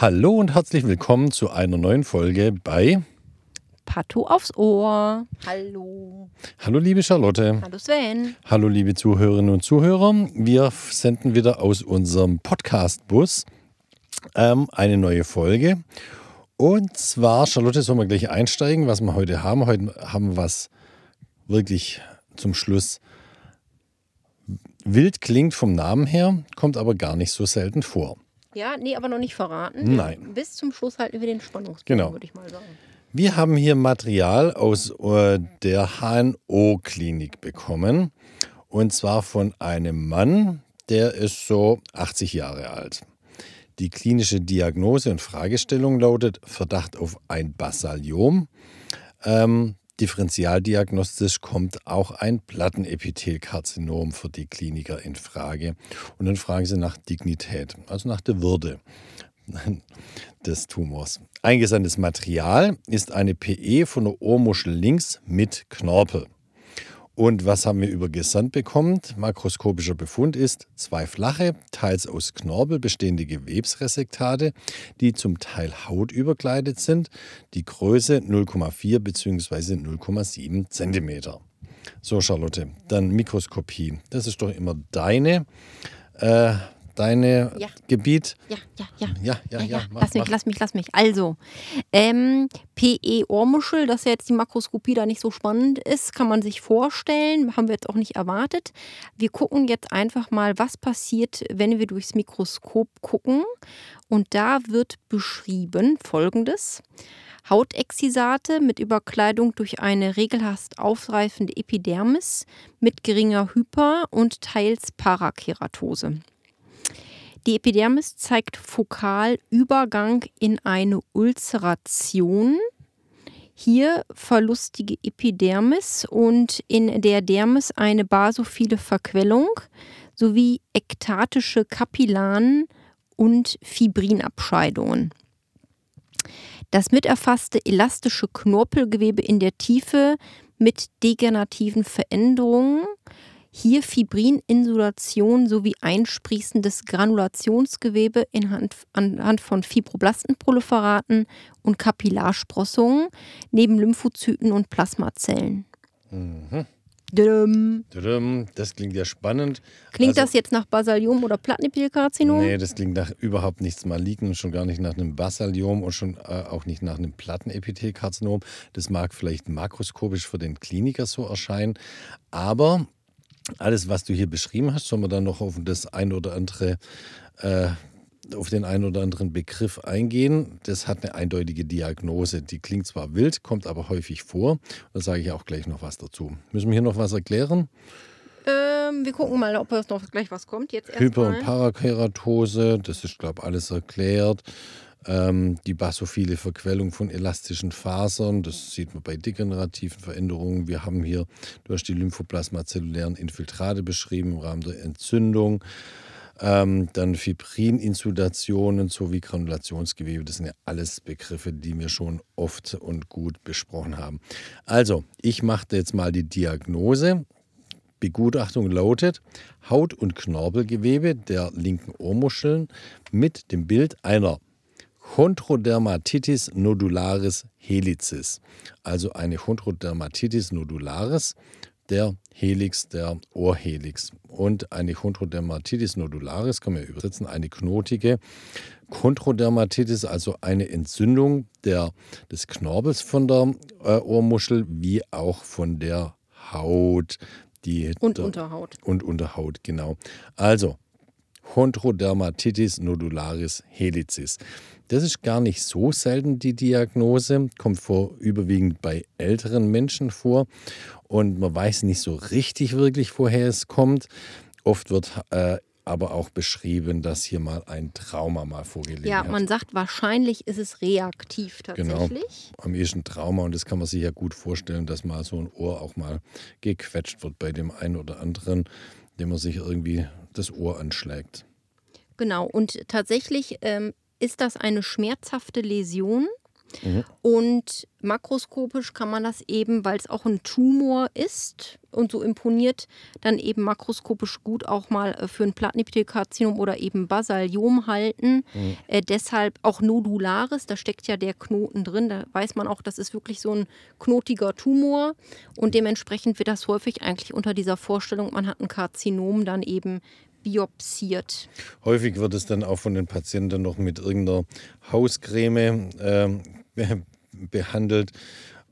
Hallo und herzlich willkommen zu einer neuen Folge bei Pato aufs Ohr. Hallo. Hallo liebe Charlotte. Hallo Sven. Hallo liebe Zuhörerinnen und Zuhörer. Wir senden wieder aus unserem Podcast-Bus ähm, eine neue Folge. Und zwar, Charlotte, sollen wir gleich einsteigen, was wir heute haben. Heute haben wir was wirklich zum Schluss wild klingt vom Namen her, kommt aber gar nicht so selten vor. Ja, nee, aber noch nicht verraten. Nein. Bis zum Schluss halten wir den Spannungsbogen, Genau. würde ich mal sagen. Wir haben hier Material aus äh, der HNO-Klinik bekommen. Und zwar von einem Mann, der ist so 80 Jahre alt. Die klinische Diagnose und Fragestellung lautet Verdacht auf ein Basaliom. Ähm, differentialdiagnostisch kommt auch ein Plattenepithelkarzinom für die Kliniker in Frage. Und dann fragen sie nach Dignität, also nach der Würde des Tumors. Eingesandtes Material ist eine PE von der Ohrmuschel links mit Knorpel. Und was haben wir übergesandt bekommen? Makroskopischer Befund ist zwei flache, teils aus Knorpel bestehende Gewebsresektate, die zum Teil hautüberkleidet sind, die Größe 0,4 bzw. 0,7 Zentimeter. So, Charlotte, dann Mikroskopie. Das ist doch immer deine, äh, deine Ja. Gebiet. Ja, ja, ja. Ja, ja, ja. mach, lass mich, mach. lass mich, lass mich. Also, ähm, PE-Ohrmuschel, dass ja jetzt die Makroskopie da nicht so spannend ist, kann man sich vorstellen, haben wir jetzt auch nicht erwartet. Wir gucken jetzt einfach mal, was passiert, wenn wir durchs Mikroskop gucken. Und da wird beschrieben folgendes. Hautexisate mit Überkleidung durch eine regelhaft aufreifende Epidermis mit geringer Hyper- und teils Parakeratose. Die Epidermis zeigt fokal Übergang in eine Ulzeration. Hier verlustige Epidermis und in der Dermis eine basophile Verquellung sowie ektatische Kapillaren und Fibrinabscheidungen. Das miterfasste elastische Knorpelgewebe in der Tiefe mit degenerativen Veränderungen hier Fibrininsulation sowie einsprießendes Granulationsgewebe inhand, anhand von Fibroblastenproliferaten und Kapillarsprossungen neben Lymphozyten und Plasmazellen. Tudum, Das klingt ja spannend. Klingt Also- das jetzt nach Basaliom oder Plattenepithelkarzinom? Nee, das klingt nach überhaupt nichts Malignem, schon gar nicht nach einem Basaliom und schon äh, auch nicht nach einem Plattenepithelkarzinom. Das mag vielleicht makroskopisch für den Kliniker so erscheinen, aber alles, was du hier beschrieben hast, sollen wir dann noch auf das ein oder andere, äh, auf den einen oder anderen Begriff eingehen. Das hat eine eindeutige Diagnose. Die klingt zwar wild, kommt aber häufig vor. Da sage ich auch gleich noch was dazu. Müssen wir hier noch was erklären? Ähm, wir gucken mal, ob noch gleich was kommt. Jetzt Hyper- und. Parakeratose, das ist, glaube ich, alles erklärt. Ähm, die basophile Verquellung von elastischen Fasern, das sieht man bei degenerativen Veränderungen. Wir haben hier, du hast die lymphoplasmazellulären Infiltrate beschrieben im Rahmen der Entzündung. Ähm, dann Fibrininsulationen sowie Granulationsgewebe. Das sind ja alles Begriffe, die wir schon oft und gut besprochen haben. Also, ich mache jetzt mal die Diagnose. Begutachtung lautet Haut- und Knorpelgewebe der linken Ohrmuscheln mit dem Bild einer Chondrodermatitis nodularis helicis, also eine Chondrodermatitis nodularis der Helix, der Ohrhelix. Und eine Chondrodermatitis nodularis kann man ja übersetzen, eine knotige Chondrodermatitis, also eine Entzündung der, des Knorpels von der äh, Ohrmuschel, wie auch von der Haut. Die Und der, Unterhaut. Und Unterhaut, genau. Also, Chondrodermatitis nodularis helicis. Das ist gar nicht so selten die Diagnose, kommt vor überwiegend bei älteren Menschen vor und man weiß nicht so richtig wirklich, woher es kommt. Oft wird äh, aber auch beschrieben, dass hier mal ein Trauma mal vorgelegen Ja, hat. man sagt, wahrscheinlich ist es reaktiv Genau. tatsächlich. Am ehesten Trauma und das kann man sich ja gut vorstellen, dass mal so ein Ohr auch mal gequetscht wird bei dem einen oder anderen, dem man sich irgendwie das Ohr anschlägt. Genau, und tatsächlich ähm, ist das eine schmerzhafte Läsion. Und makroskopisch kann man das eben, weil es auch ein Tumor ist und so imponiert, dann eben makroskopisch gut auch mal äh, für ein Plattenepithelkarzinom oder eben Basaliom halten. Äh, deshalb auch nodularis, da steckt ja der Knoten drin. Da weiß man auch, das ist wirklich so ein knotiger Tumor. Und dementsprechend wird das häufig eigentlich unter dieser Vorstellung, man hat ein Karzinom, dann eben biopsiert. Häufig wird es dann auch von den Patienten noch mit irgendeiner Hauscreme be- behandelt.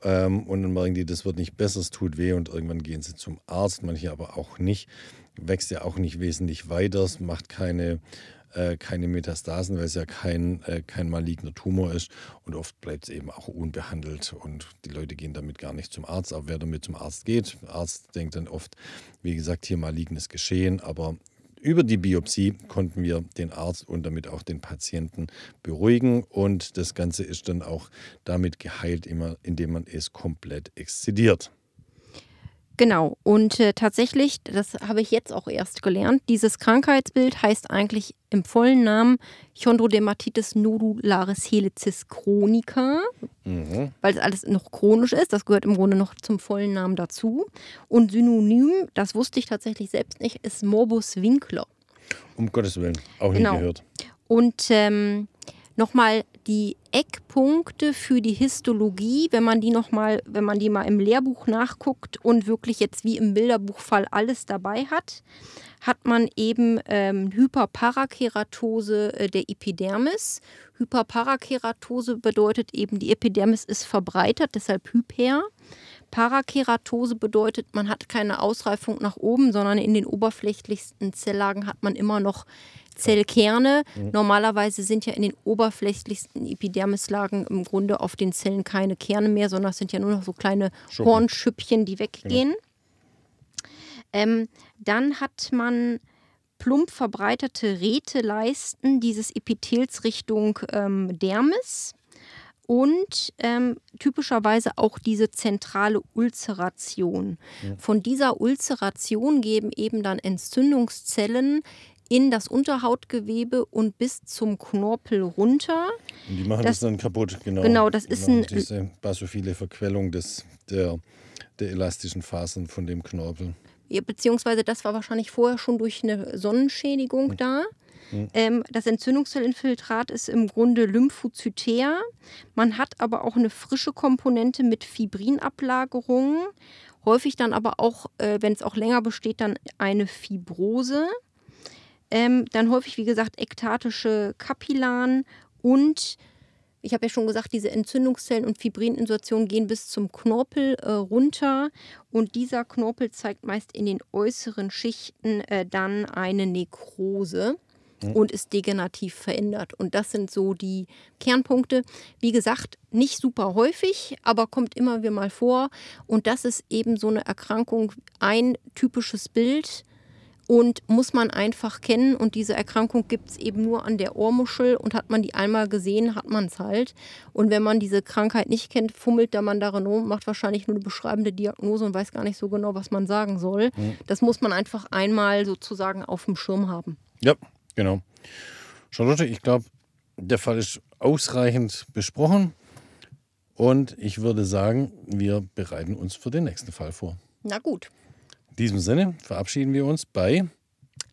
Ähm, und dann merken die, das wird nicht besser, es tut weh und irgendwann gehen sie zum Arzt, manche aber auch nicht. Wächst ja auch nicht wesentlich weiter, es macht keine, äh, keine Metastasen, weil es ja kein, äh, kein maligner Tumor ist. Und oft bleibt es eben auch unbehandelt und die Leute gehen damit gar nicht zum Arzt. Aber wer damit zum Arzt geht, Arzt denkt dann oft, wie gesagt, hier malignes Geschehen, aber über die Biopsie konnten wir den Arzt und damit auch den Patienten beruhigen und das Ganze ist dann auch damit geheilt, immer, indem man es komplett exzidiert. Genau, und äh, tatsächlich, das habe ich jetzt auch erst gelernt, dieses Krankheitsbild heißt eigentlich im vollen Namen Chondrodermatitis nodularis helicis chronica, weil es alles noch chronisch ist. Das gehört im Grunde noch zum vollen Namen dazu. Und Synonym, das wusste ich tatsächlich selbst nicht, ist Morbus Winkler. Um Gottes Willen, auch nie Genau. gehört. Und ähm, nochmal die Eckpunkte für die Histologie, wenn man die noch mal, wenn man die mal im Lehrbuch nachguckt und wirklich jetzt wie im Bilderbuchfall alles dabei hat, hat man eben ähm, Hyperparakeratose äh, der Epidermis. Hyperparakeratose bedeutet eben, die Epidermis ist verbreitert, deshalb Hyper. Parakeratose bedeutet, man hat keine Ausreifung nach oben, sondern in den oberflächlichsten Zelllagen hat man immer noch Zellkerne. Normalerweise sind ja in den oberflächlichsten Epidermislagen im Grunde auf den Zellen keine Kerne mehr, sondern es sind ja nur noch so kleine Schuppen. Hornschüppchen, die weggehen. Ähm, dann hat man plump verbreiterte Räteleisten dieses Epithels Richtung ähm, Dermis und ähm, typischerweise auch diese zentrale Ulzeration. Von dieser Ulzeration geben eben dann Entzündungszellen in das Unterhautgewebe und bis zum Knorpel runter. Und die machen Das- das, dann kaputt, genau. Genau, das ist Genau, ein- Diese basophile Verquellung des, der, der elastischen Fasern von dem Knorpel. Ja, beziehungsweise das war wahrscheinlich vorher schon durch eine Sonnenschädigung da. Ähm, das Entzündungszellinfiltrat ist im Grunde lymphozytär. Man hat aber auch eine frische Komponente mit Fibrinablagerungen. Häufig dann aber auch, äh, wenn es auch länger besteht, dann eine Fibrose. Ähm, dann häufig, wie gesagt, ektatische Kapillaren und ich habe ja schon gesagt, diese Entzündungszellen und Fibrininsertionen gehen bis zum Knorpel äh, runter und dieser Knorpel zeigt meist in den äußeren Schichten äh, dann eine Nekrose und ist degenerativ verändert. Und das sind so die Kernpunkte. Wie gesagt, nicht super häufig, aber kommt immer wieder mal vor. Und das ist eben so eine Erkrankung, ein typisches Bild und muss man einfach kennen. Und diese Erkrankung gibt es eben nur an der Ohrmuschel und hat man die einmal gesehen, hat man es halt. Und wenn man diese Krankheit nicht kennt, fummelt der Mann darin rum, macht wahrscheinlich nur eine beschreibende Diagnose und weiß gar nicht so genau, was man sagen soll. Das muss man einfach einmal sozusagen auf dem Schirm haben. Ja, genau. Charlotte, ich glaube, der Fall ist ausreichend besprochen. Und ich würde sagen, wir bereiten uns für den nächsten Fall vor. Na gut. In diesem Sinne verabschieden wir uns bei.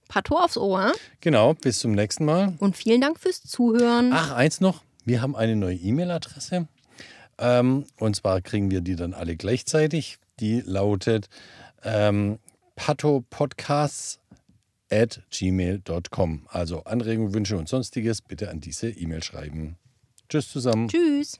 Pato aufs Ohr Genau, bis zum nächsten Mal. und vielen Dank fürs Zuhören. Ach, eins noch. Wir haben eine neue E-Mail-Adresse. Ähm, und zwar kriegen wir die dann alle gleichzeitig. Die lautet ähm, patopodcasts at gmail.com. Also Anregungen, Wünsche und sonstiges bitte an diese E-Mail schreiben. Tschüss zusammen. Tschüss.